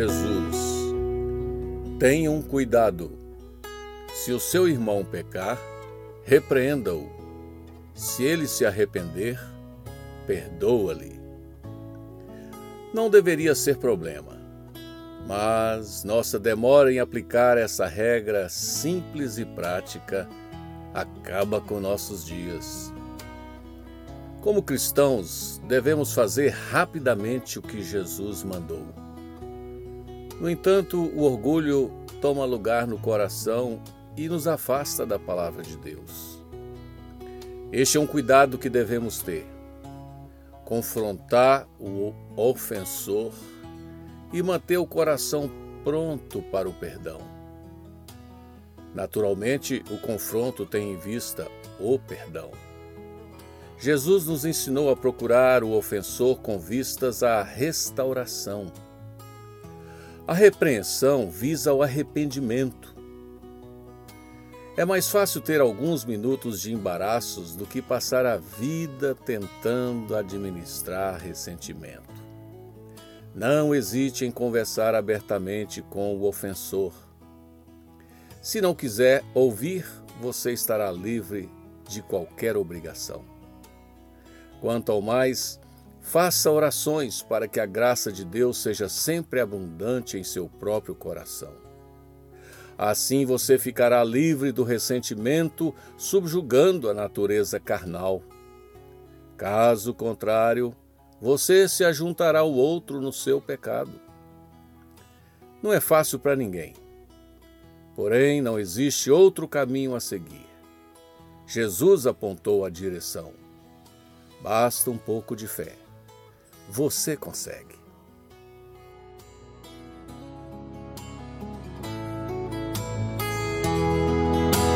Jesus: Tenham cuidado. Se o seu irmão pecar, repreenda-o. Se ele se arrepender, perdoa-lhe. Não deveria ser problema, mas nossa demora em aplicar essa regra simples e prática acaba com nossos dias. Como cristãos, devemos fazer rapidamente o que Jesus mandou. No entanto, o orgulho toma lugar no coração e nos afasta da palavra de Deus. Este é um cuidado que devemos ter. Confrontar o ofensor e manter o coração pronto para o perdão. Naturalmente, o confronto tem em vista o perdão. Jesus nos ensinou a procurar o ofensor com vistas à restauração. A repreensão visa o arrependimento. É mais fácil ter alguns minutos de embaraços do que passar a vida tentando administrar ressentimento. Não hesite em conversar abertamente com o ofensor. Se não quiser ouvir, você estará livre de qualquer obrigação. Quanto ao mais, faça orações para que a graça de Deus seja sempre abundante em seu próprio coração. Assim você ficará livre do ressentimento, subjugando a natureza carnal. Caso contrário, você se ajuntará ao outro no seu pecado. Não é fácil para ninguém. Porém, não existe outro caminho a seguir. Jesus apontou a direção. Basta um pouco de fé. Você consegue.